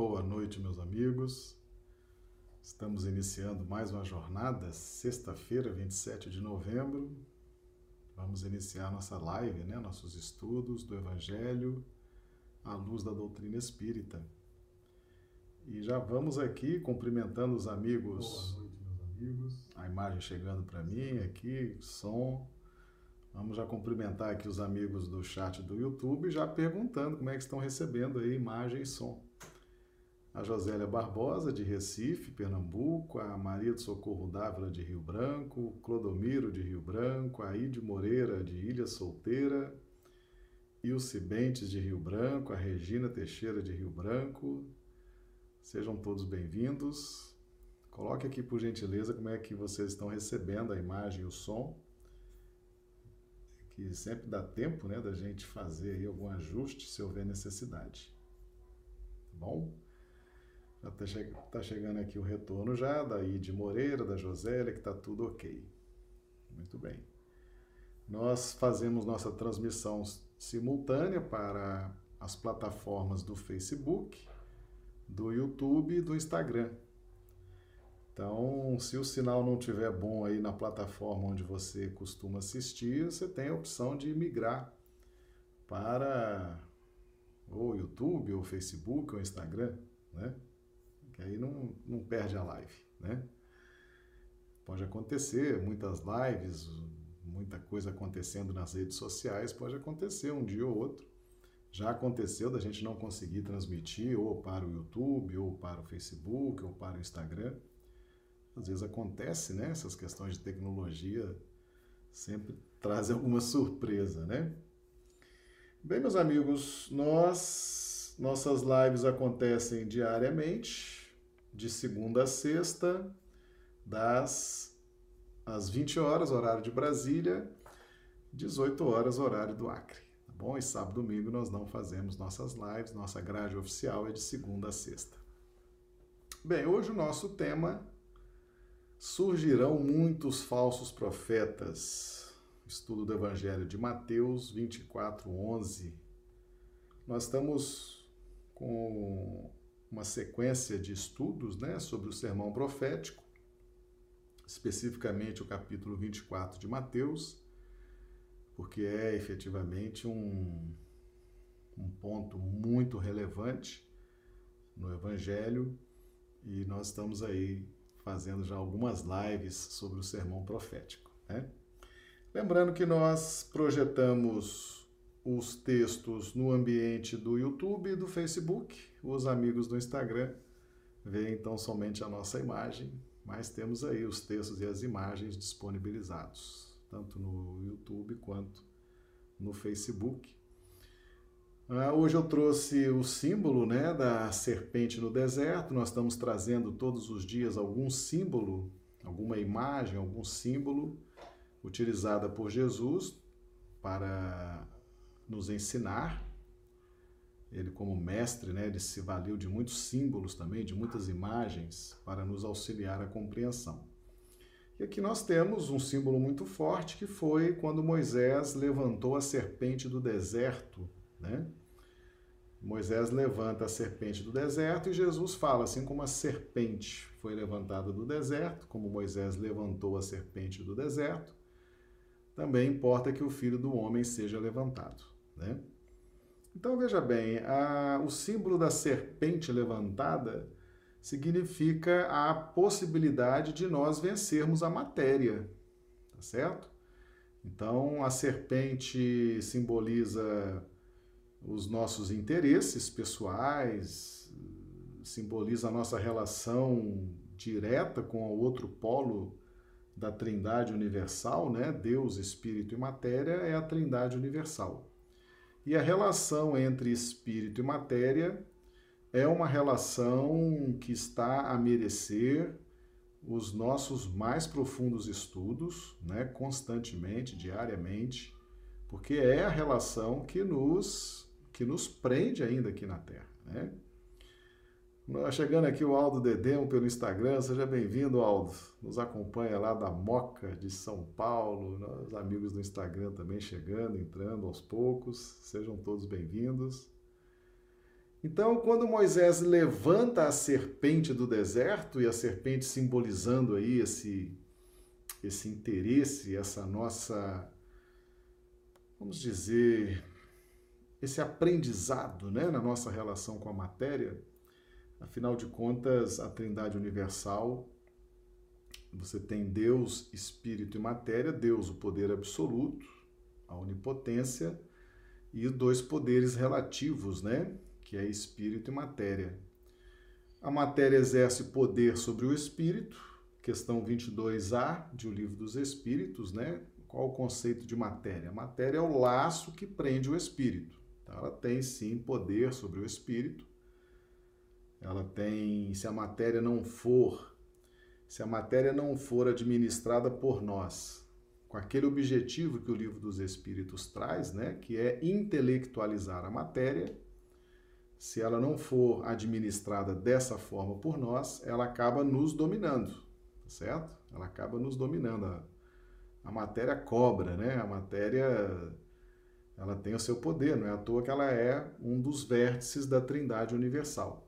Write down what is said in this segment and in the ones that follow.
Boa noite, meus amigos. Estamos iniciando mais uma jornada, sexta-feira, 27 de novembro. Vamos iniciar nossa live, né? nossos estudos do Evangelho à luz da doutrina espírita. E já vamos aqui cumprimentando os amigos. Boa noite, meus amigos. A imagem chegando para mim aqui, som. Vamos já cumprimentar aqui os amigos do chat do YouTube, já perguntando como é que estão recebendo aí imagem e som a Josélia Barbosa, de Recife, Pernambuco, a Maria do Socorro Dávila, de Rio Branco, Clodomiro, de Rio Branco, a Ide Moreira, de Ilha Solteira, e os Cibentes, de Rio Branco, a Regina Teixeira, de Rio Branco. Sejam todos bem-vindos. Coloque aqui, por gentileza, como é que vocês estão recebendo a imagem e o som. Que sempre dá tempo né, da gente fazer aí algum ajuste se houver necessidade. Tá bom? Está che tá chegando aqui o retorno já, daí de Moreira, da Josélia, que está tudo ok. Muito bem. Nós fazemos nossa transmissão simultânea para as plataformas do Facebook, do YouTube e do Instagram. Então, se o sinal não estiver bom aí na plataforma onde você costuma assistir, você tem a opção de migrar para o YouTube, ou Facebook, ou Instagram, né? Que aí não, não perde a live, né? Pode acontecer, muitas lives, muita coisa acontecendo nas redes sociais, pode acontecer um dia ou outro. Já aconteceu da gente não conseguir transmitir ou para o YouTube, ou para o Facebook, ou para o Instagram. Às vezes acontece, né? Essas questões de tecnologia sempre trazem alguma surpresa, né? Bem, meus amigos, nós nossas lives acontecem diariamente de segunda a sexta, das às 20 horas, horário de Brasília, 18 horas, horário do Acre. Tá bom? E sábado e domingo nós não fazemos nossas lives, nossa grade oficial é de segunda a sexta. Bem, hoje o nosso tema surgirão muitos falsos profetas. Estudo do Evangelho de Mateus 24, 11. Nós estamos com uma sequência de estudos né, sobre o sermão profético, especificamente o capítulo 24 de Mateus, porque é efetivamente um, um ponto muito relevante no Evangelho e nós estamos aí fazendo já algumas lives sobre o sermão profético. Né? Lembrando que nós projetamos os textos no ambiente do YouTube e do Facebook. Os amigos do Instagram veem então somente a nossa imagem, mas temos aí os textos e as imagens disponibilizados, tanto no YouTube quanto no Facebook. Ah, hoje eu trouxe o símbolo né, da serpente no deserto. Nós estamos trazendo todos os dias algum símbolo, alguma imagem, algum símbolo utilizada por Jesus para nos ensinar. Ele, como mestre, né, ele se valeu de muitos símbolos também, de muitas imagens, para nos auxiliar a compreensão. E aqui nós temos um símbolo muito forte que foi quando Moisés levantou a serpente do deserto. Né? Moisés levanta a serpente do deserto e Jesus fala: assim como a serpente foi levantada do deserto, como Moisés levantou a serpente do deserto, também importa que o filho do homem seja levantado. Né? Então veja bem, a, o símbolo da serpente levantada significa a possibilidade de nós vencermos a matéria, tá certo? Então a serpente simboliza os nossos interesses pessoais, simboliza a nossa relação direta com o outro polo da Trindade universal, né? Deus, Espírito e matéria é a Trindade universal. E a relação entre espírito e matéria é uma relação que está a merecer os nossos mais profundos estudos, né, constantemente, diariamente, porque é a relação que nos que nos prende ainda aqui na Terra, né? Chegando aqui o Aldo Dedemo pelo Instagram, seja bem-vindo, Aldo. Nos acompanha lá da Moca de São Paulo, os amigos do Instagram também chegando, entrando aos poucos. Sejam todos bem-vindos. Então, quando Moisés levanta a serpente do deserto, e a serpente simbolizando aí esse, esse interesse, essa nossa, vamos dizer, esse aprendizado né, na nossa relação com a matéria, afinal de contas, a Trindade Universal, você tem Deus, Espírito e matéria, Deus, o poder absoluto, a onipotência, e dois poderes relativos, né? que é espírito e matéria. A matéria exerce poder sobre o espírito, questão 22a de O Livro dos Espíritos, né? Qual o conceito de matéria? A matéria é o laço que prende o espírito. Então, ela tem sim poder sobre o espírito. Ela tem, se a matéria não for, se a matéria não for administrada por nós, com aquele objetivo que o Livro dos Espíritos traz, né, que é intelectualizar a matéria, se ela não for administrada dessa forma por nós, ela acaba nos dominando, certo? Ela acaba nos dominando. A, a matéria cobra, né? A matéria ela tem o seu poder, não é à toa que ela é um dos vértices da Trindade Universal.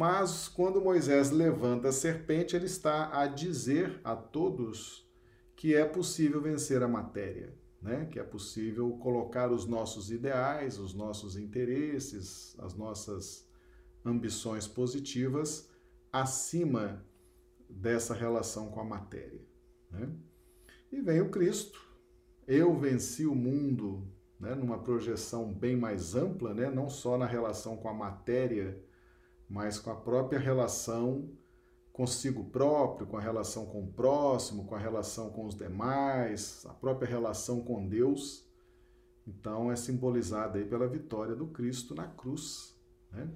Mas quando Moisés levanta a serpente, ele está a dizer a todos que é possível vencer a matéria né? que é possível colocar os nossos ideais, os nossos interesses, as nossas ambições positivas acima dessa relação com a matéria. Né? E vem o Cristo. Eu venci o mundo né, numa projeção bem mais ampla, né, não só na relação com a matéria, mas com a própria relação consigo próprio, com a relação com o próximo, com a relação com os demais, a própria relação com Deus. Então é simbolizada aí pela vitória do Cristo na cruz. Né?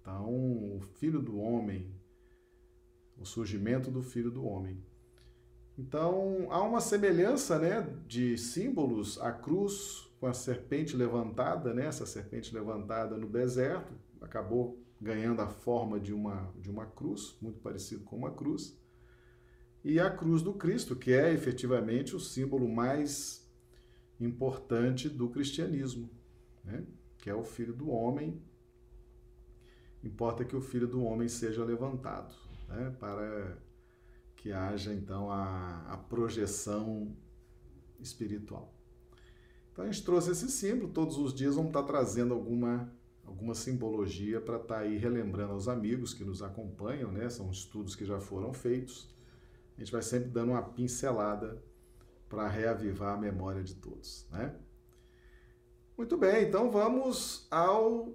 Então, o Filho do Homem, o surgimento do Filho do Homem. Então, há uma semelhança né, de símbolos, a cruz com a serpente levantada, né, essa serpente levantada no deserto, acabou ganhando a forma de uma, de uma cruz, muito parecido com uma cruz, e a cruz do Cristo, que é efetivamente o símbolo mais importante do cristianismo, né? que é o Filho do Homem. Importa que o Filho do Homem seja levantado, né? para que haja então a, a projeção espiritual. Então a gente trouxe esse símbolo, todos os dias vamos estar trazendo alguma alguma simbologia para estar aí relembrando aos amigos que nos acompanham, né? São estudos que já foram feitos. A gente vai sempre dando uma pincelada para reavivar a memória de todos, né? Muito bem, então vamos ao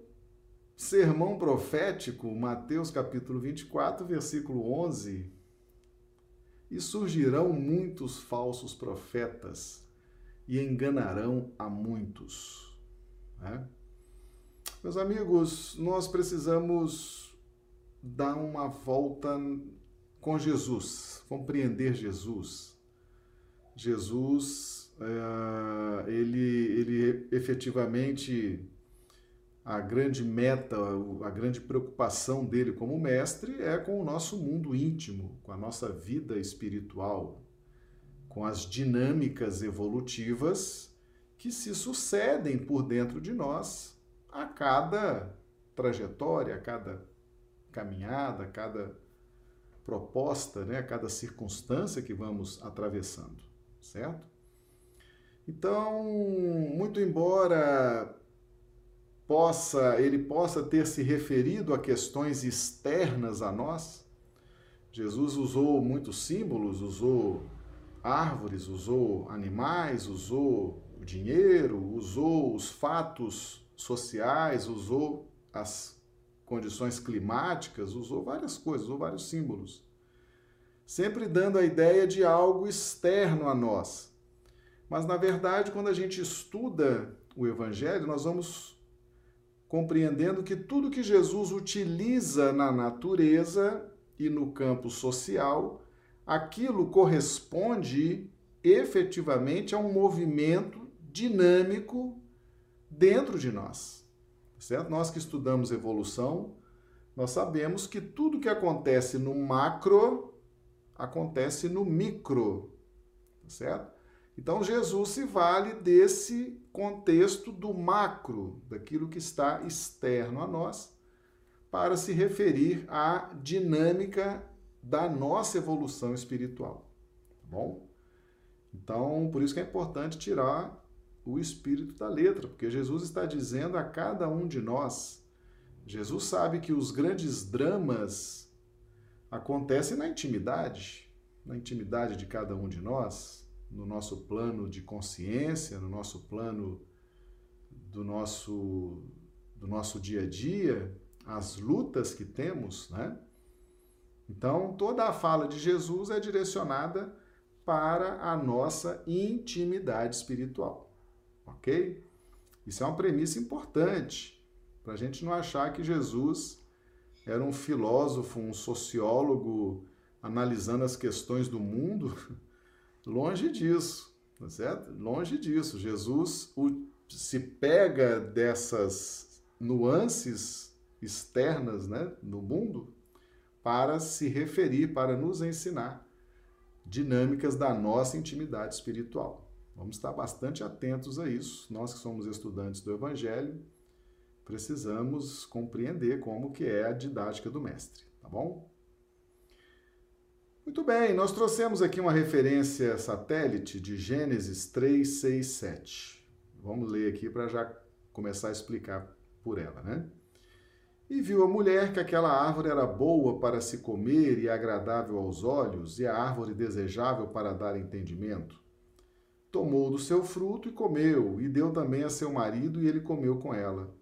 sermão profético, Mateus capítulo 24, versículo 11. E surgirão muitos falsos profetas e enganarão a muitos. Né? Meus amigos, nós precisamos dar uma volta com Jesus, compreender Jesus. Jesus, é, ele, ele efetivamente, a grande meta, a grande preocupação dele como mestre é com o nosso mundo íntimo, com a nossa vida espiritual, com as dinâmicas evolutivas que se sucedem por dentro de nós a cada trajetória, a cada caminhada, a cada proposta, né, a cada circunstância que vamos atravessando, certo? Então, muito embora possa ele possa ter se referido a questões externas a nós, Jesus usou muitos símbolos, usou árvores, usou animais, usou dinheiro, usou os fatos sociais, usou as condições climáticas, usou várias coisas, usou vários símbolos. Sempre dando a ideia de algo externo a nós. Mas, na verdade, quando a gente estuda o Evangelho, nós vamos compreendendo que tudo que Jesus utiliza na natureza e no campo social, aquilo corresponde efetivamente a um movimento dinâmico dentro de nós. Certo? Nós que estudamos evolução, nós sabemos que tudo que acontece no macro acontece no micro, certo? Então Jesus se vale desse contexto do macro, daquilo que está externo a nós, para se referir à dinâmica da nossa evolução espiritual. Tá bom? Então, por isso que é importante tirar o espírito da letra, porque Jesus está dizendo a cada um de nós. Jesus sabe que os grandes dramas acontecem na intimidade, na intimidade de cada um de nós, no nosso plano de consciência, no nosso plano do nosso do nosso dia a dia, as lutas que temos, né? Então, toda a fala de Jesus é direcionada para a nossa intimidade espiritual, ok? Isso é uma premissa importante para a gente não achar que Jesus era um filósofo, um sociólogo analisando as questões do mundo. Longe disso, tá certo? Longe disso. Jesus se pega dessas nuances externas né, no mundo para se referir, para nos ensinar dinâmicas da nossa intimidade espiritual. Vamos estar bastante atentos a isso. Nós que somos estudantes do Evangelho, precisamos compreender como que é a didática do mestre, tá bom? Muito bem, nós trouxemos aqui uma referência satélite de Gênesis 3, 6, 7. Vamos ler aqui para já começar a explicar por ela, né? E viu a mulher que aquela árvore era boa para se comer e agradável aos olhos, e a árvore desejável para dar entendimento. Tomou do seu fruto e comeu, e deu também a seu marido, e ele comeu com ela.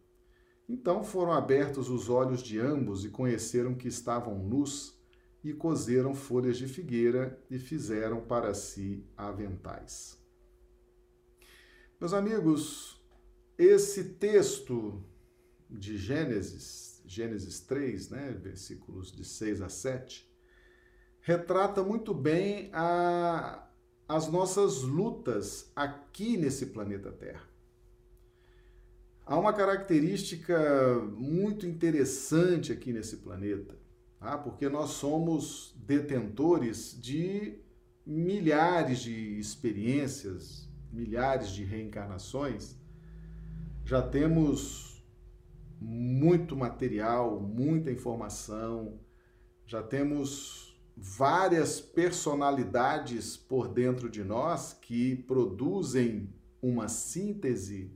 Então foram abertos os olhos de ambos e conheceram que estavam nus, e cozeram folhas de figueira e fizeram para si aventais. Meus amigos, esse texto de Gênesis, Gênesis 3, né, versículos de 6 a 7, retrata muito bem a, as nossas lutas aqui nesse planeta Terra. Há uma característica muito interessante aqui nesse planeta, tá? porque nós somos detentores de milhares de experiências, milhares de reencarnações. Já temos muito material, muita informação, já temos várias personalidades por dentro de nós que produzem uma síntese.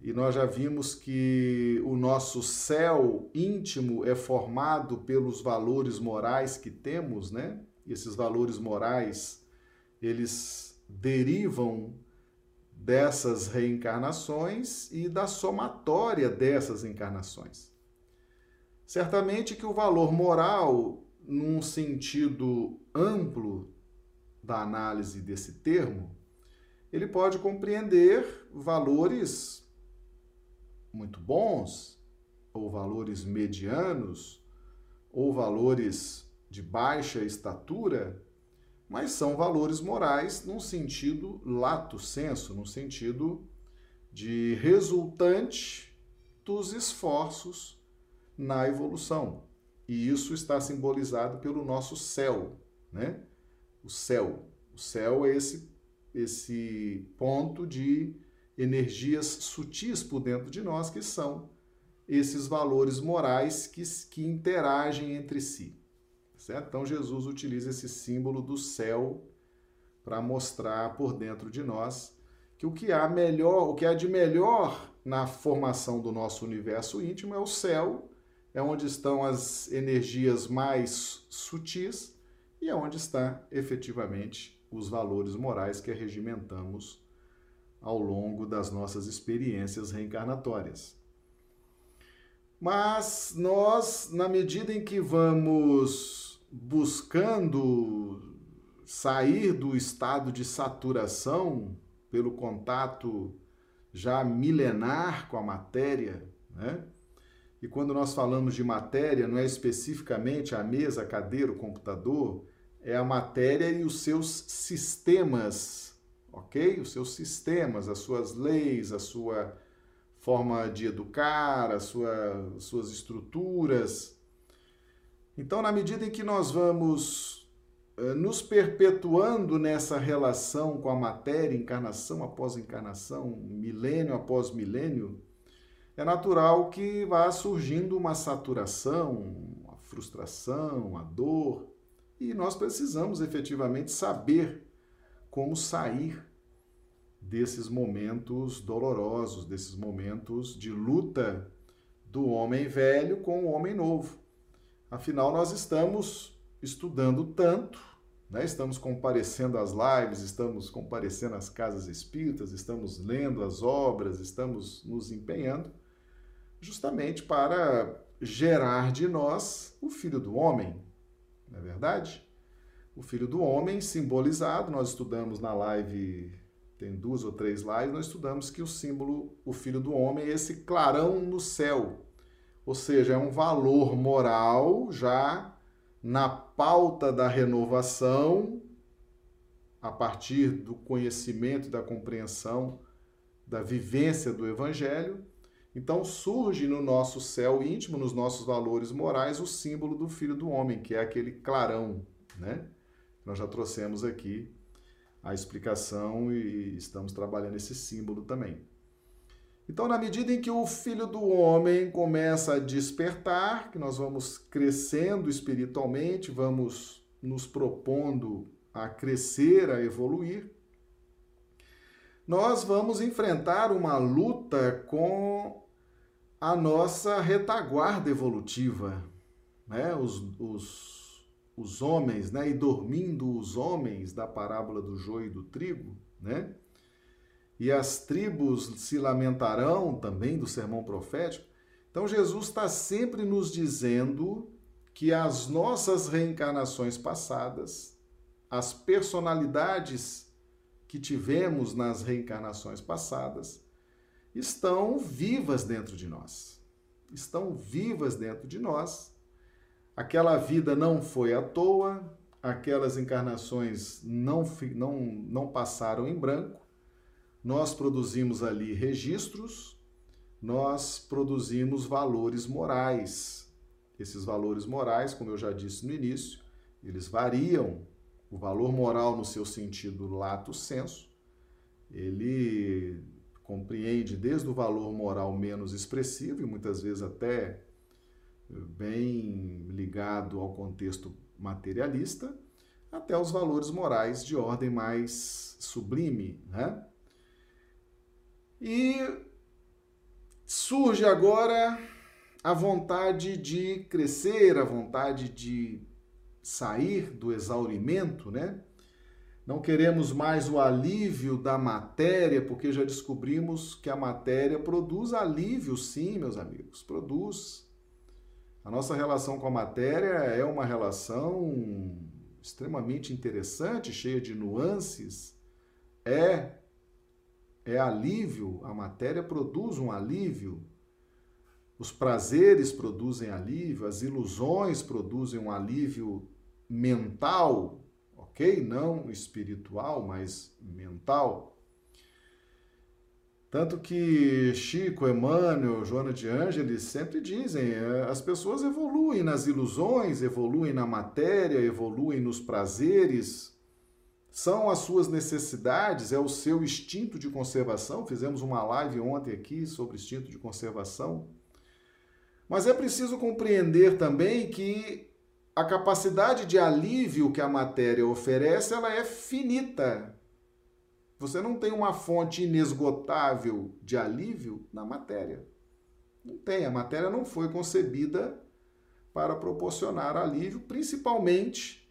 E nós já vimos que o nosso céu íntimo é formado pelos valores morais que temos, né? E esses valores morais, eles derivam dessas reencarnações e da somatória dessas encarnações. Certamente que o valor moral, num sentido amplo da análise desse termo, ele pode compreender valores muito bons, ou valores medianos, ou valores de baixa estatura, mas são valores morais num sentido lato senso, no sentido de resultante dos esforços na evolução. E isso está simbolizado pelo nosso céu, né? O céu. O céu é esse, esse ponto de energias sutis por dentro de nós, que são esses valores morais que, que interagem entre si. Certo? Então Jesus utiliza esse símbolo do céu para mostrar por dentro de nós que o que há melhor, o que há de melhor na formação do nosso universo íntimo é o céu, é onde estão as energias mais sutis e é onde está efetivamente os valores morais que regimentamos ao longo das nossas experiências reencarnatórias. Mas nós, na medida em que vamos buscando sair do estado de saturação pelo contato já milenar com a matéria, né? E quando nós falamos de matéria, não é especificamente a mesa, a cadeira, o computador, é a matéria e os seus sistemas, ok? Os seus sistemas, as suas leis, a sua forma de educar, as sua, suas estruturas, então, na medida em que nós vamos uh, nos perpetuando nessa relação com a matéria, encarnação após encarnação, milênio após milênio, é natural que vá surgindo uma saturação, uma frustração, a dor, e nós precisamos efetivamente saber como sair desses momentos dolorosos, desses momentos de luta do homem velho com o homem novo. Afinal, nós estamos estudando tanto, né? estamos comparecendo às lives, estamos comparecendo às casas espíritas, estamos lendo as obras, estamos nos empenhando, justamente para gerar de nós o Filho do Homem, não é verdade? O Filho do Homem simbolizado, nós estudamos na live tem duas ou três lives, nós estudamos que o símbolo, o Filho do Homem, é esse clarão no céu. Ou seja, é um valor moral já na pauta da renovação, a partir do conhecimento da compreensão da vivência do Evangelho. Então surge no nosso céu íntimo, nos nossos valores morais, o símbolo do Filho do Homem, que é aquele clarão, né? Nós já trouxemos aqui a explicação e estamos trabalhando esse símbolo também. Então, na medida em que o filho do homem começa a despertar, que nós vamos crescendo espiritualmente, vamos nos propondo a crescer, a evoluir, nós vamos enfrentar uma luta com a nossa retaguarda evolutiva, né? Os, os os homens, né? E dormindo os homens da parábola do joio e do trigo, né? E as tribos se lamentarão também do sermão profético. Então Jesus está sempre nos dizendo que as nossas reencarnações passadas, as personalidades que tivemos nas reencarnações passadas, estão vivas dentro de nós. Estão vivas dentro de nós Aquela vida não foi à toa, aquelas encarnações não, não, não passaram em branco. Nós produzimos ali registros, nós produzimos valores morais. Esses valores morais, como eu já disse no início, eles variam. O valor moral, no seu sentido lato senso, ele compreende desde o valor moral menos expressivo e muitas vezes até bem ligado ao contexto materialista, até os valores morais de ordem mais sublime. Né? E surge agora a vontade de crescer, a vontade de sair do exaurimento, né? Não queremos mais o alívio da matéria, porque já descobrimos que a matéria produz alívio, sim, meus amigos, produz. A nossa relação com a matéria é uma relação extremamente interessante, cheia de nuances. É é alívio, a matéria produz um alívio. Os prazeres produzem alívio, as ilusões produzem um alívio mental, ok? Não espiritual, mas mental. Tanto que Chico, Emmanuel, Joana de Ângeles sempre dizem, é, as pessoas evoluem nas ilusões, evoluem na matéria, evoluem nos prazeres, são as suas necessidades, é o seu instinto de conservação. Fizemos uma live ontem aqui sobre instinto de conservação. Mas é preciso compreender também que a capacidade de alívio que a matéria oferece, ela é finita. Você não tem uma fonte inesgotável de alívio na matéria. Não tem. A matéria não foi concebida para proporcionar alívio, principalmente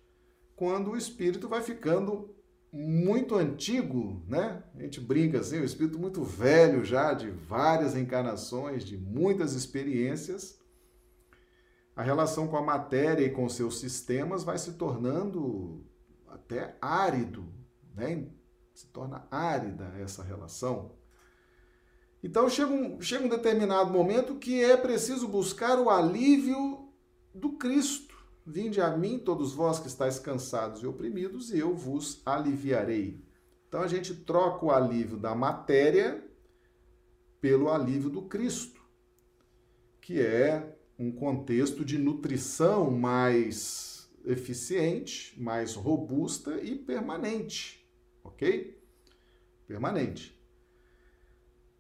quando o espírito vai ficando muito antigo, né? A gente brinca assim, o espírito muito velho já, de várias encarnações, de muitas experiências. A relação com a matéria e com seus sistemas vai se tornando até árido, né? se torna árida essa relação. Então chega um, chega um determinado momento que é preciso buscar o alívio do Cristo. Vinde a mim, todos vós que estáis cansados e oprimidos, e eu vos aliviarei. Então a gente troca o alívio da matéria pelo alívio do Cristo, que é um contexto de nutrição mais eficiente, mais robusta e permanente ok? Permanente.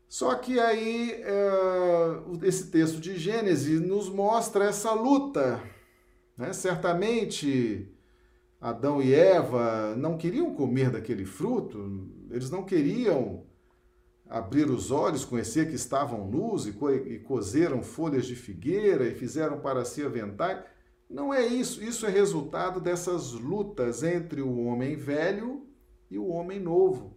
Só que aí é, esse texto de Gênesis nos mostra essa luta. Né? Certamente Adão e Eva não queriam comer daquele fruto, eles não queriam abrir os olhos, conhecer que estavam nus e, co e cozeram folhas de figueira e fizeram para si aventais. Não é isso, isso é resultado dessas lutas entre o homem velho e o homem novo.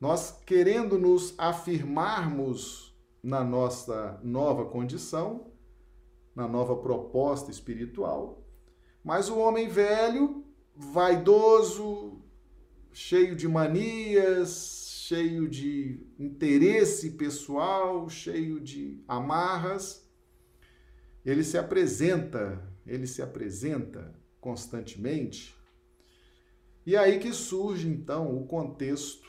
Nós querendo nos afirmarmos na nossa nova condição, na nova proposta espiritual, mas o homem velho, vaidoso, cheio de manias, cheio de interesse pessoal, cheio de amarras, ele se apresenta, ele se apresenta constantemente. E aí que surge então o contexto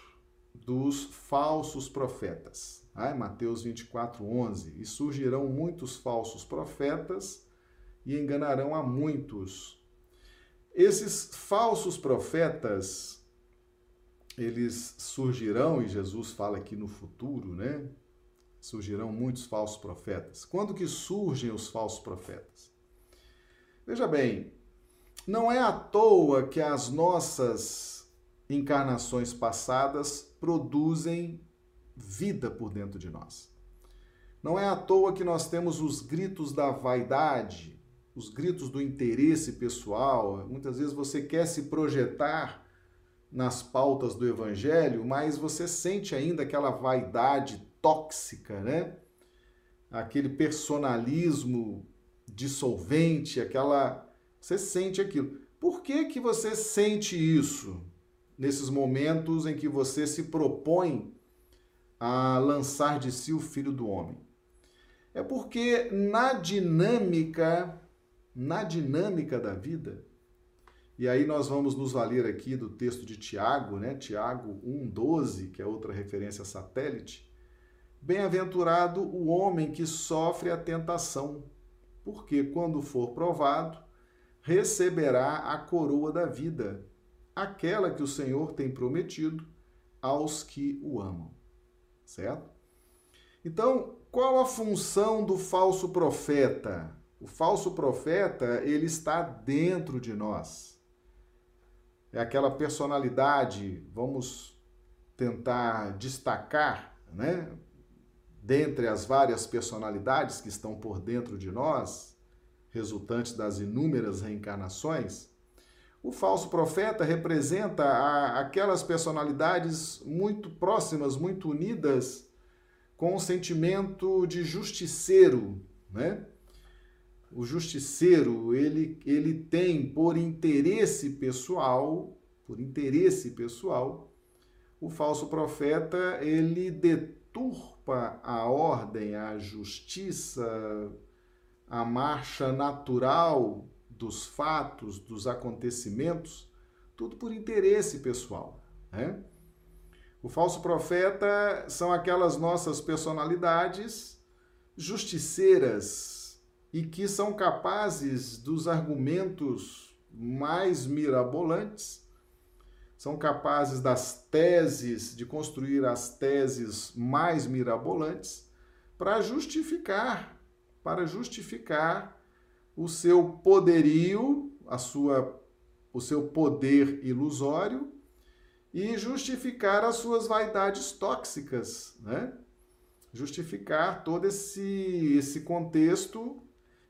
dos falsos profetas. Ah, Mateus 24, 11. E surgirão muitos falsos profetas e enganarão a muitos. Esses falsos profetas, eles surgirão, e Jesus fala aqui no futuro, né? Surgirão muitos falsos profetas. Quando que surgem os falsos profetas? Veja bem, não é à toa que as nossas encarnações passadas produzem vida por dentro de nós. Não é à toa que nós temos os gritos da vaidade, os gritos do interesse pessoal. Muitas vezes você quer se projetar nas pautas do evangelho, mas você sente ainda aquela vaidade tóxica, né? Aquele personalismo dissolvente, aquela você sente aquilo. Por que que você sente isso nesses momentos em que você se propõe a lançar de si o filho do homem? É porque na dinâmica, na dinâmica da vida, e aí nós vamos nos valer aqui do texto de Tiago, né? Tiago 1:12, que é outra referência satélite. Bem-aventurado o homem que sofre a tentação, porque quando for provado, receberá a coroa da vida, aquela que o Senhor tem prometido aos que o amam. Certo? Então, qual a função do falso profeta? O falso profeta, ele está dentro de nós é aquela personalidade, vamos tentar destacar, né? Dentre as várias personalidades que estão por dentro de nós, resultantes das inúmeras reencarnações, o falso profeta representa a, aquelas personalidades muito próximas, muito unidas com o sentimento de justiceiro, né? O justiceiro, ele, ele tem por interesse pessoal, por interesse pessoal, o falso profeta, ele deturpa a ordem, a justiça, a marcha natural dos fatos, dos acontecimentos, tudo por interesse pessoal, né? O falso profeta são aquelas nossas personalidades justiceiras, e que são capazes dos argumentos mais mirabolantes, são capazes das teses, de construir as teses mais mirabolantes para justificar, para justificar o seu poderio, a sua o seu poder ilusório e justificar as suas vaidades tóxicas, né? Justificar todo esse esse contexto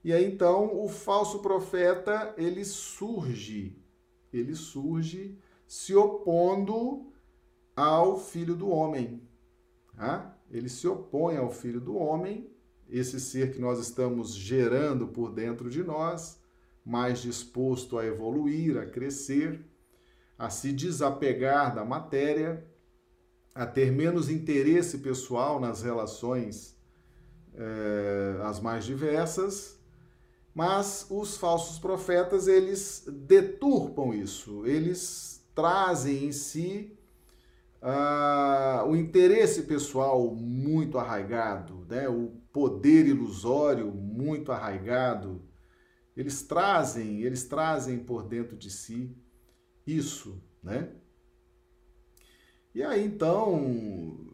e aí então o falso profeta, ele surge, ele surge se opondo ao filho do homem. Tá? Ele se opõe ao filho do homem, esse ser que nós estamos gerando por dentro de nós, mais disposto a evoluir, a crescer, a se desapegar da matéria, a ter menos interesse pessoal nas relações é, as mais diversas mas os falsos profetas, eles deturpam isso, eles trazem em si uh, o interesse pessoal muito arraigado, né? o poder ilusório muito arraigado. Eles trazem, eles trazem por dentro de si isso, né? E aí então,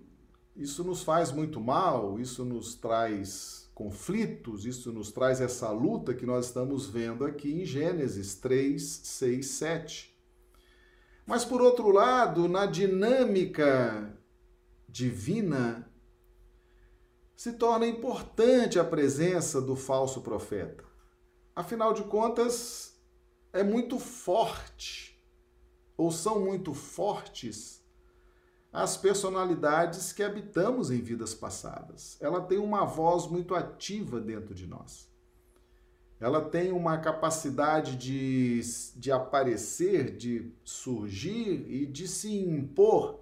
isso nos faz muito mal, isso nos traz conflitos, isso nos traz essa luta que nós estamos vendo aqui em Gênesis 3, 6, 7. Mas por outro lado, na dinâmica divina, se torna importante a presença do falso profeta. Afinal de contas, é muito forte, ou são muito fortes, as personalidades que habitamos em vidas passadas. Ela tem uma voz muito ativa dentro de nós ela tem uma capacidade de, de aparecer, de surgir e de se impor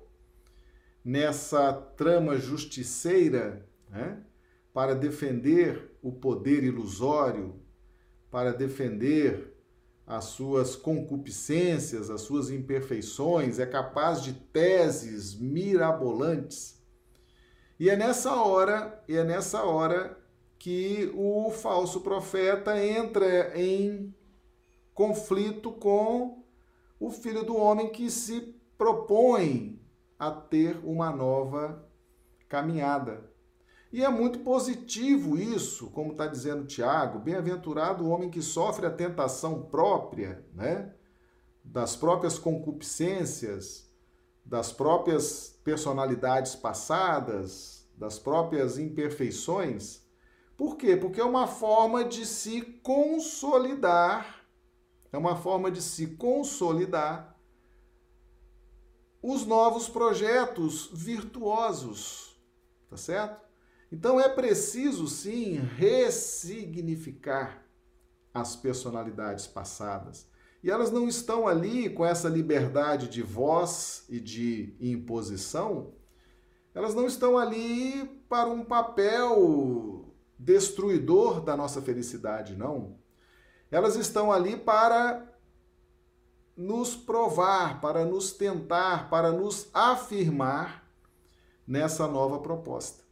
nessa trama justiceira né? para defender o poder ilusório, para defender as suas concupiscências, as suas imperfeições, é capaz de teses mirabolantes. E é nessa hora, e é nessa hora que o falso profeta entra em conflito com o filho do homem que se propõe a ter uma nova caminhada. E é muito positivo isso, como está dizendo Tiago, bem-aventurado o homem que sofre a tentação própria, né? das próprias concupiscências, das próprias personalidades passadas, das próprias imperfeições, por quê? Porque é uma forma de se consolidar, é uma forma de se consolidar os novos projetos virtuosos, tá certo? Então é preciso sim ressignificar as personalidades passadas. E elas não estão ali com essa liberdade de voz e de imposição, elas não estão ali para um papel destruidor da nossa felicidade, não. Elas estão ali para nos provar, para nos tentar, para nos afirmar nessa nova proposta.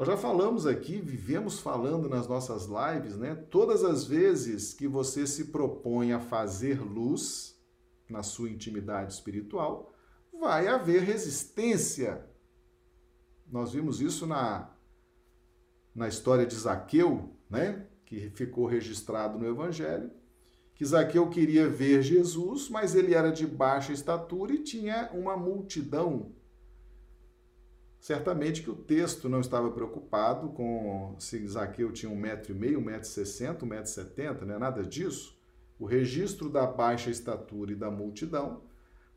Nós já falamos aqui, vivemos falando nas nossas lives, né? Todas as vezes que você se propõe a fazer luz na sua intimidade espiritual, vai haver resistência. Nós vimos isso na na história de Zaqueu, né, que ficou registrado no Evangelho, que Zaqueu queria ver Jesus, mas ele era de baixa estatura e tinha uma multidão. Certamente que o texto não estava preocupado com se Zaqueu tinha um metro e meio, um metro e sessenta, um metro e setenta, não nada disso. O registro da baixa estatura e da multidão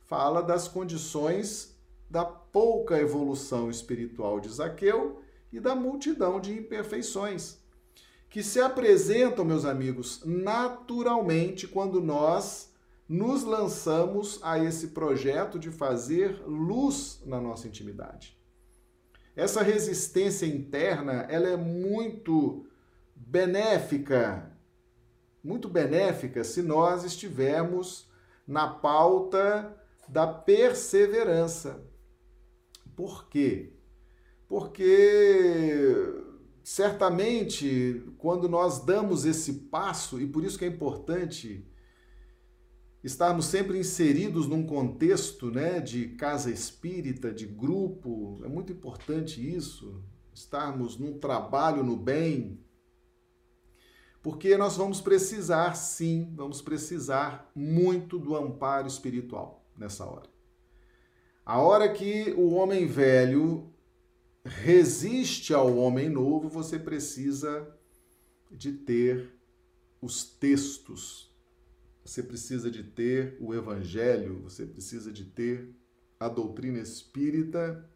fala das condições da pouca evolução espiritual de Zaqueu e da multidão de imperfeições que se apresentam, meus amigos, naturalmente quando nós nos lançamos a esse projeto de fazer luz na nossa intimidade. Essa resistência interna, ela é muito benéfica, muito benéfica se nós estivermos na pauta da perseverança. Por quê? porque certamente quando nós damos esse passo, e por isso que é importante estarmos sempre inseridos num contexto né, de casa espírita, de grupo, é muito importante isso, estarmos num trabalho no bem, porque nós vamos precisar, sim, vamos precisar muito do amparo espiritual nessa hora. A hora que o homem velho resiste ao homem novo, você precisa de ter os textos, você precisa de ter o evangelho, você precisa de ter a doutrina espírita,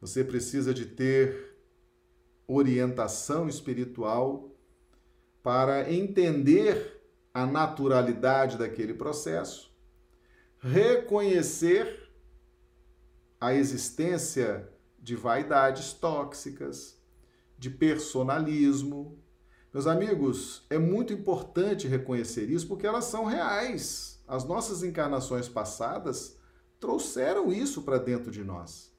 você precisa de ter orientação espiritual para entender a naturalidade daquele processo, reconhecer a existência de vaidades tóxicas, de personalismo. Meus amigos, é muito importante reconhecer isso porque elas são reais. As nossas encarnações passadas trouxeram isso para dentro de nós.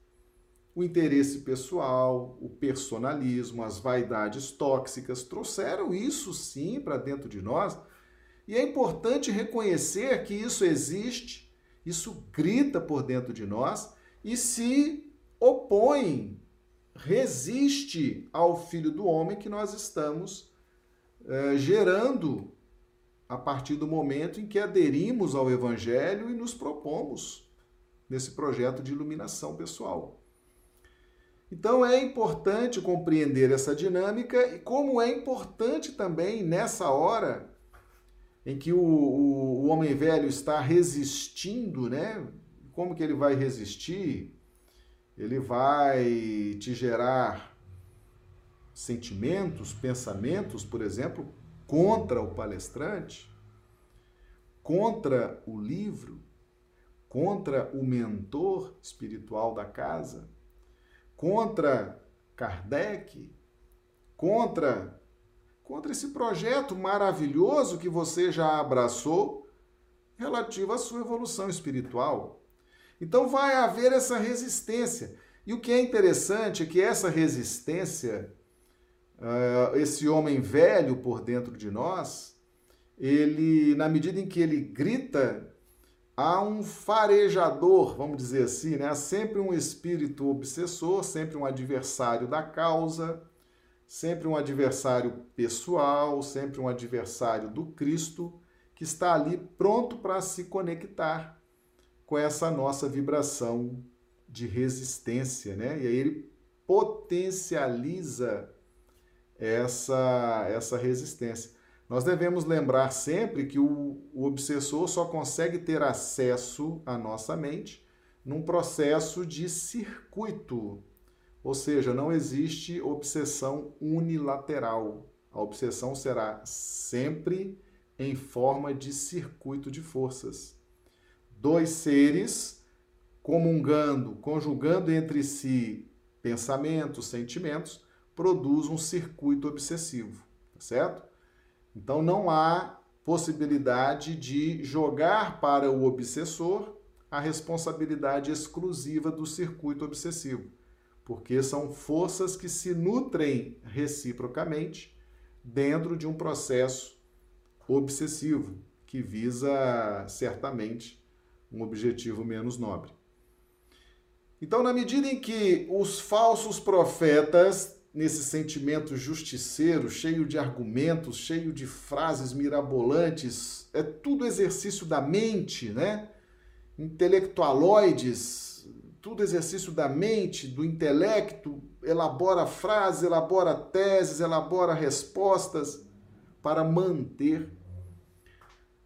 O interesse pessoal, o personalismo, as vaidades tóxicas trouxeram isso sim para dentro de nós. E é importante reconhecer que isso existe, isso grita por dentro de nós e se opõem resiste ao Filho do Homem que nós estamos é, gerando a partir do momento em que aderimos ao Evangelho e nos propomos nesse projeto de iluminação pessoal. Então é importante compreender essa dinâmica e como é importante também nessa hora em que o, o, o homem velho está resistindo, né? Como que ele vai resistir? Ele vai te gerar sentimentos, pensamentos, por exemplo, contra o palestrante, contra o livro, contra o mentor espiritual da casa, contra Kardec, contra contra esse projeto maravilhoso que você já abraçou relativo à sua evolução espiritual. Então vai haver essa resistência. E o que é interessante é que essa resistência uh, esse homem velho por dentro de nós, ele, na medida em que ele grita, há um farejador, vamos dizer assim, né? há sempre um espírito obsessor, sempre um adversário da causa, sempre um adversário pessoal, sempre um adversário do Cristo, que está ali pronto para se conectar com essa nossa vibração de resistência, né? E aí ele potencializa essa, essa resistência. Nós devemos lembrar sempre que o, o obsessor só consegue ter acesso à nossa mente num processo de circuito, ou seja, não existe obsessão unilateral. A obsessão será sempre em forma de circuito de forças. Dois seres comungando, conjugando entre si pensamentos, sentimentos, produz um circuito obsessivo, tá certo? Então não há possibilidade de jogar para o obsessor a responsabilidade exclusiva do circuito obsessivo, porque são forças que se nutrem reciprocamente dentro de um processo obsessivo que visa certamente um objetivo menos nobre. Então, na medida em que os falsos profetas nesse sentimento justiceiro, cheio de argumentos, cheio de frases mirabolantes, é tudo exercício da mente, né? Intelectualoides, tudo exercício da mente, do intelecto, elabora frases, elabora teses, elabora respostas para manter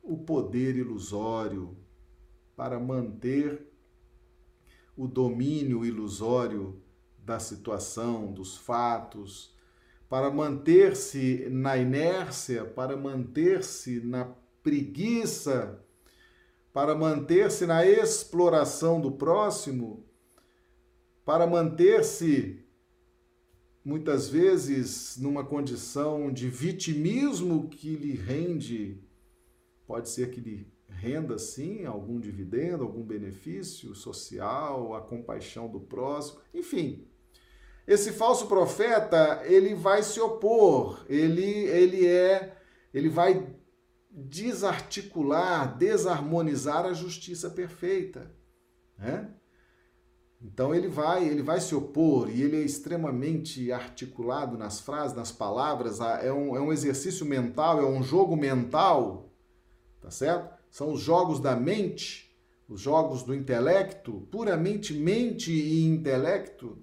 o poder ilusório, para manter o domínio ilusório da situação, dos fatos, para manter-se na inércia, para manter-se na preguiça, para manter-se na exploração do próximo, para manter-se muitas vezes numa condição de vitimismo que lhe rende, pode ser que lhe renda sim algum dividendo, algum benefício social, a compaixão do próximo, enfim, esse falso profeta, ele vai se opor, ele, ele é, ele vai desarticular, desarmonizar a justiça perfeita, né? Então ele vai, ele vai se opor e ele é extremamente articulado nas frases, nas palavras, é um, é um exercício mental, é um jogo mental, tá certo? São os jogos da mente, os jogos do intelecto, puramente mente e intelecto,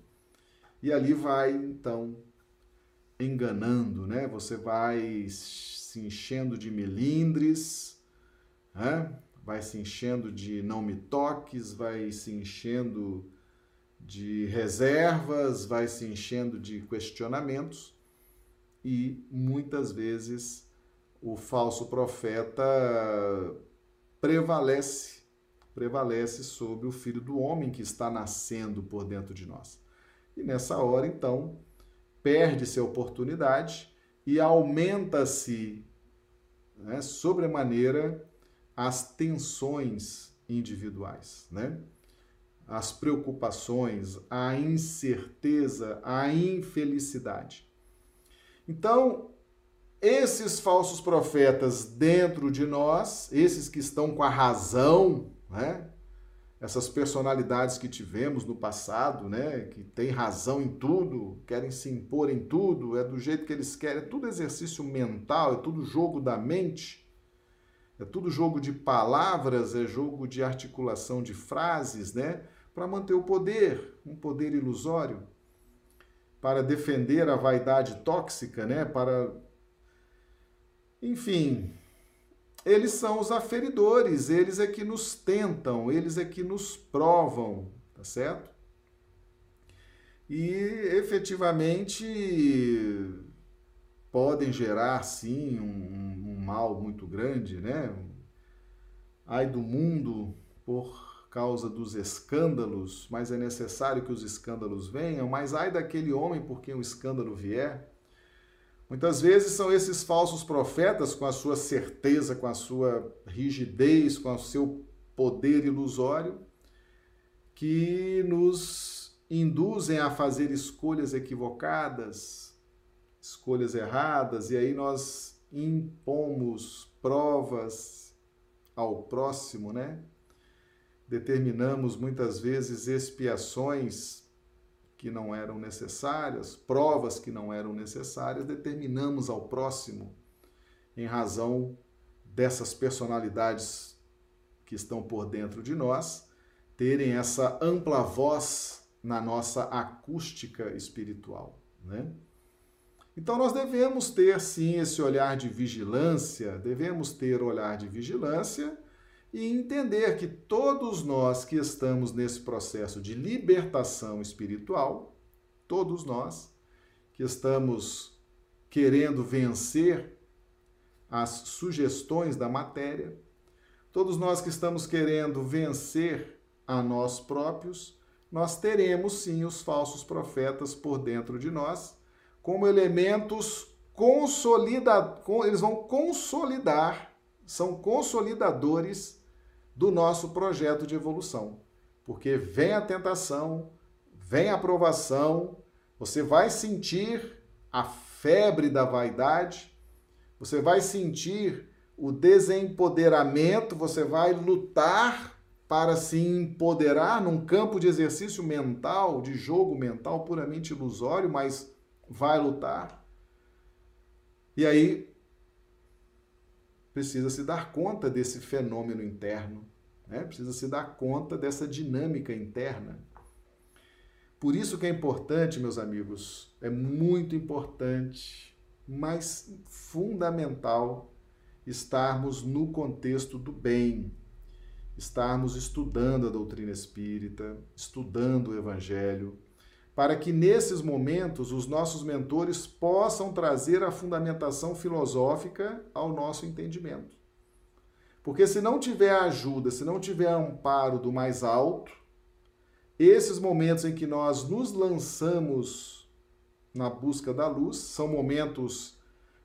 e ali vai, então, enganando, né? Você vai se enchendo de melindres, né? vai se enchendo de não me toques, vai se enchendo de reservas, vai se enchendo de questionamentos e muitas vezes o falso profeta prevalece, prevalece sobre o filho do homem que está nascendo por dentro de nós. E nessa hora, então, perde-se a oportunidade e aumenta-se né, sobremaneira as tensões individuais, né? as preocupações, a incerteza, a infelicidade. Então, esses falsos profetas dentro de nós, esses que estão com a razão, né? Essas personalidades que tivemos no passado, né, que tem razão em tudo, querem se impor em tudo, é do jeito que eles querem, é tudo exercício mental, é tudo jogo da mente, é tudo jogo de palavras, é jogo de articulação de frases, né, para manter o poder, um poder ilusório, para defender a vaidade tóxica, né, para enfim, eles são os aferidores, eles é que nos tentam, eles é que nos provam, tá certo? E efetivamente podem gerar sim um, um mal muito grande, né? Ai do mundo por causa dos escândalos, mas é necessário que os escândalos venham, mas ai daquele homem por quem o escândalo vier. Muitas vezes são esses falsos profetas, com a sua certeza, com a sua rigidez, com o seu poder ilusório, que nos induzem a fazer escolhas equivocadas, escolhas erradas, e aí nós impomos provas ao próximo, né? Determinamos muitas vezes expiações que não eram necessárias, provas que não eram necessárias, determinamos ao próximo em razão dessas personalidades que estão por dentro de nós terem essa ampla voz na nossa acústica espiritual, né? Então nós devemos ter sim esse olhar de vigilância, devemos ter olhar de vigilância e entender que todos nós que estamos nesse processo de libertação espiritual, todos nós que estamos querendo vencer as sugestões da matéria, todos nós que estamos querendo vencer a nós próprios, nós teremos sim os falsos profetas por dentro de nós, como elementos consolidados, eles vão consolidar, são consolidadores do nosso projeto de evolução. Porque vem a tentação, vem a provação, você vai sentir a febre da vaidade, você vai sentir o desempoderamento, você vai lutar para se empoderar num campo de exercício mental, de jogo mental puramente ilusório, mas vai lutar. E aí precisa se dar conta desse fenômeno interno, né? precisa se dar conta dessa dinâmica interna. Por isso que é importante, meus amigos, é muito importante, mas fundamental, estarmos no contexto do bem, estarmos estudando a doutrina espírita, estudando o evangelho, para que nesses momentos os nossos mentores possam trazer a fundamentação filosófica ao nosso entendimento. Porque se não tiver ajuda, se não tiver amparo do mais alto, esses momentos em que nós nos lançamos na busca da luz são momentos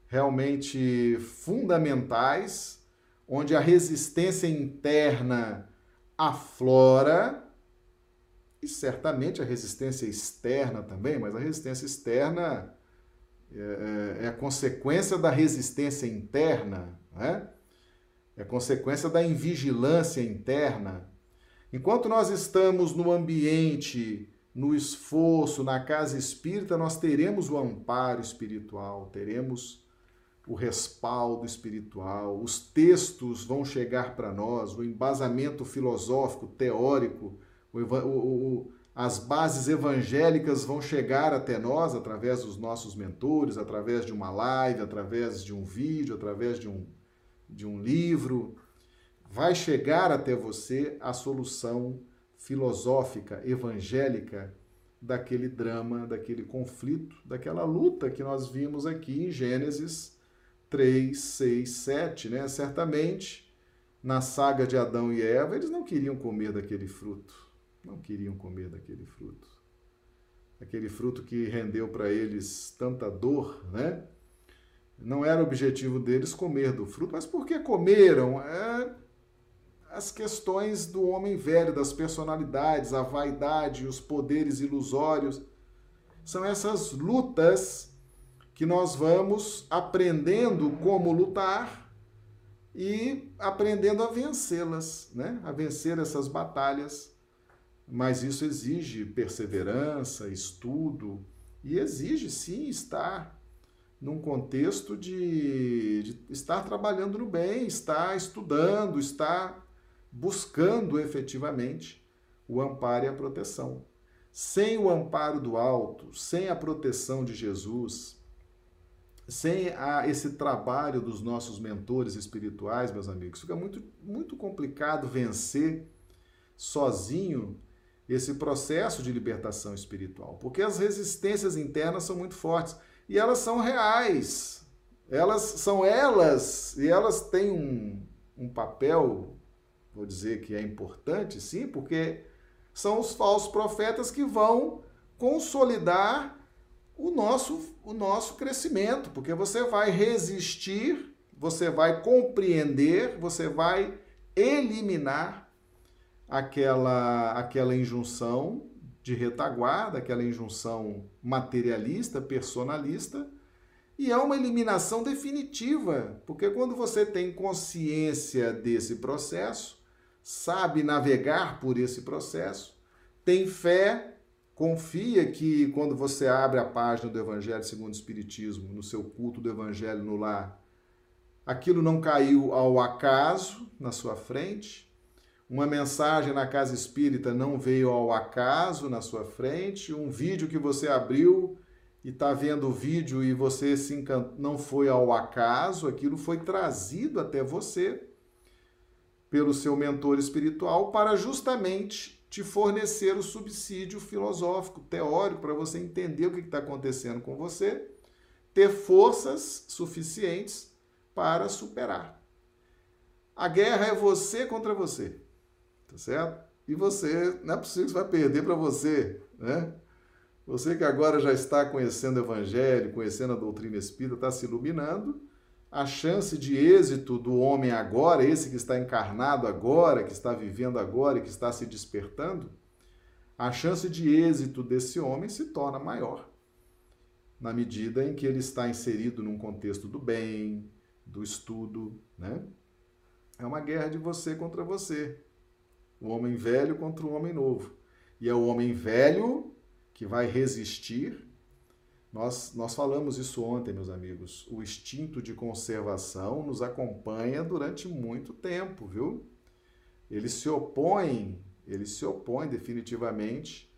realmente fundamentais, onde a resistência interna aflora e certamente a resistência externa também, mas a resistência externa é, é, é consequência da resistência interna, né? é consequência da invigilância interna. Enquanto nós estamos no ambiente, no esforço, na casa espírita, nós teremos o amparo espiritual, teremos o respaldo espiritual, os textos vão chegar para nós, o embasamento filosófico, teórico o, o, as bases evangélicas vão chegar até nós através dos nossos mentores, através de uma live, através de um vídeo, através de um, de um livro. Vai chegar até você a solução filosófica, evangélica daquele drama, daquele conflito, daquela luta que nós vimos aqui em Gênesis 3, 6, 7, né? Certamente, na saga de Adão e Eva, eles não queriam comer daquele fruto não queriam comer daquele fruto. Aquele fruto que rendeu para eles tanta dor, né? Não era objetivo deles comer do fruto, mas por que comeram? É as questões do homem velho, das personalidades, a vaidade, os poderes ilusórios. São essas lutas que nós vamos aprendendo como lutar e aprendendo a vencê-las, né? a vencer essas batalhas. Mas isso exige perseverança, estudo e exige sim estar num contexto de, de estar trabalhando no bem, estar estudando, estar buscando efetivamente o amparo e a proteção. Sem o amparo do alto, sem a proteção de Jesus, sem a, esse trabalho dos nossos mentores espirituais, meus amigos, fica muito, muito complicado vencer sozinho esse processo de libertação espiritual, porque as resistências internas são muito fortes e elas são reais. Elas são elas e elas têm um, um papel, vou dizer que é importante, sim, porque são os falsos profetas que vão consolidar o nosso, o nosso crescimento, porque você vai resistir, você vai compreender, você vai eliminar aquela, aquela injunção de retaguarda, aquela injunção materialista, personalista, e é uma eliminação definitiva, porque quando você tem consciência desse processo, sabe navegar por esse processo, tem fé Confia que quando você abre a página do Evangelho segundo o Espiritismo, no seu culto do Evangelho no lar, aquilo não caiu ao acaso na sua frente. Uma mensagem na casa espírita não veio ao acaso na sua frente. Um vídeo que você abriu e está vendo o vídeo e você se encantou, não foi ao acaso, aquilo foi trazido até você pelo seu mentor espiritual para justamente te fornecer o subsídio filosófico, teórico, para você entender o que está acontecendo com você, ter forças suficientes para superar. A guerra é você contra você, tá certo? E você, não é possível que você vai perder para você, né? Você que agora já está conhecendo o Evangelho, conhecendo a doutrina espírita, está se iluminando, a chance de êxito do homem agora, esse que está encarnado agora, que está vivendo agora e que está se despertando, a chance de êxito desse homem se torna maior na medida em que ele está inserido num contexto do bem, do estudo, né? É uma guerra de você contra você. O homem velho contra o homem novo. E é o homem velho que vai resistir nós, nós falamos isso ontem, meus amigos. O instinto de conservação nos acompanha durante muito tempo, viu? Ele se opõe, ele se opõe definitivamente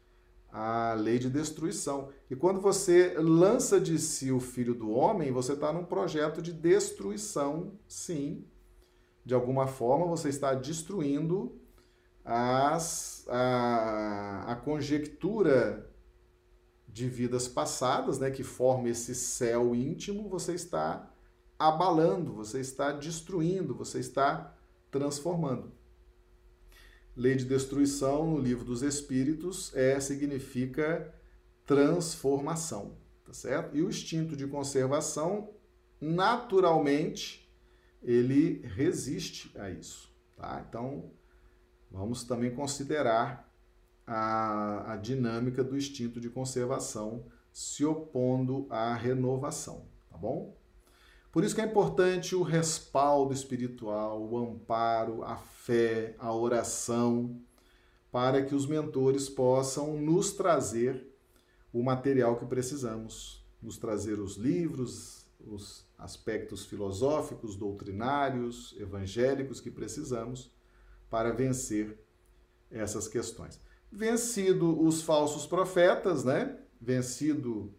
à lei de destruição. E quando você lança de si o filho do homem, você está num projeto de destruição, sim. De alguma forma, você está destruindo as, a, a conjectura de vidas passadas, né, que forma esse céu íntimo, você está abalando, você está destruindo, você está transformando. Lei de destruição no livro dos Espíritos é significa transformação, tá certo? E o instinto de conservação, naturalmente, ele resiste a isso, tá? Então, vamos também considerar a, a dinâmica do instinto de conservação se opondo à renovação, tá bom? Por isso que é importante o respaldo espiritual, o amparo, a fé, a oração, para que os mentores possam nos trazer o material que precisamos, nos trazer os livros, os aspectos filosóficos, doutrinários, evangélicos que precisamos para vencer essas questões vencido os falsos profetas, né? Vencido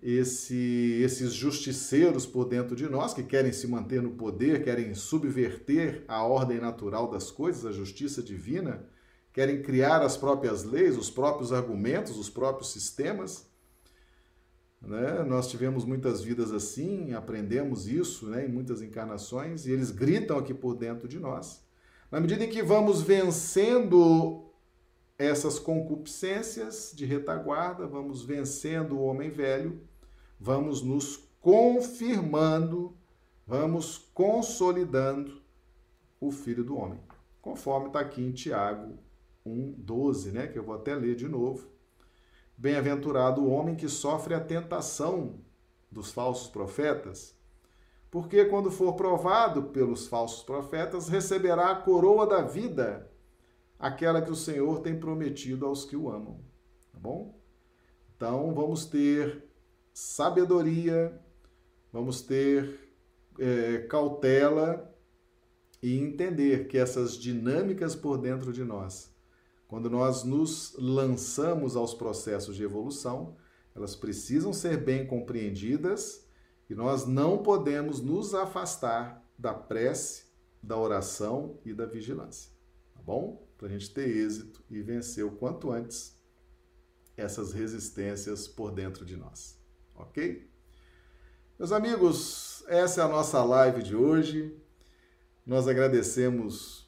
esse, esses justiceiros por dentro de nós que querem se manter no poder, querem subverter a ordem natural das coisas, a justiça divina, querem criar as próprias leis, os próprios argumentos, os próprios sistemas. Né? Nós tivemos muitas vidas assim, aprendemos isso né, em muitas encarnações, e eles gritam aqui por dentro de nós. Na medida em que vamos vencendo essas concupiscências de retaguarda, vamos vencendo o homem velho, vamos nos confirmando, vamos consolidando o filho do homem. Conforme está aqui em Tiago 1,12, né? Que eu vou até ler de novo. Bem-aventurado o homem que sofre a tentação dos falsos profetas, porque quando for provado pelos falsos profetas, receberá a coroa da vida, aquela que o Senhor tem prometido aos que o amam. Tá bom? Então vamos ter sabedoria, vamos ter é, cautela e entender que essas dinâmicas por dentro de nós, quando nós nos lançamos aos processos de evolução, elas precisam ser bem compreendidas e nós não podemos nos afastar da prece, da oração e da vigilância. Tá bom? Para a gente ter êxito e vencer o quanto antes essas resistências por dentro de nós. Ok? Meus amigos, essa é a nossa live de hoje. Nós agradecemos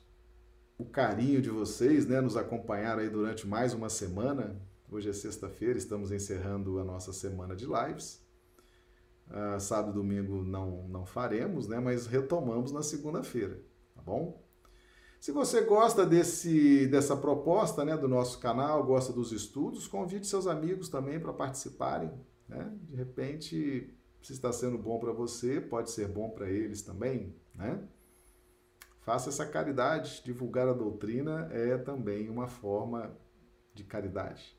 o carinho de vocês, né? Nos acompanhar aí durante mais uma semana. Hoje é sexta-feira, estamos encerrando a nossa semana de lives. Uh, sábado e domingo não, não faremos, né? Mas retomamos na segunda-feira, tá bom? Se você gosta desse, dessa proposta né, do nosso canal, gosta dos estudos, convide seus amigos também para participarem. Né? De repente, se está sendo bom para você, pode ser bom para eles também. Né? Faça essa caridade. Divulgar a doutrina é também uma forma de caridade.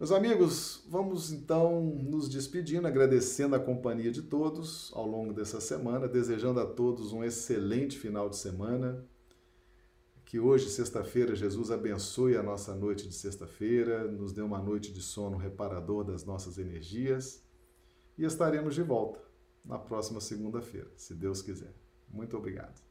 Meus amigos, vamos então nos despedindo, agradecendo a companhia de todos ao longo dessa semana, desejando a todos um excelente final de semana. Que hoje, sexta-feira, Jesus abençoe a nossa noite de sexta-feira, nos dê uma noite de sono reparador das nossas energias e estaremos de volta na próxima segunda-feira, se Deus quiser. Muito obrigado.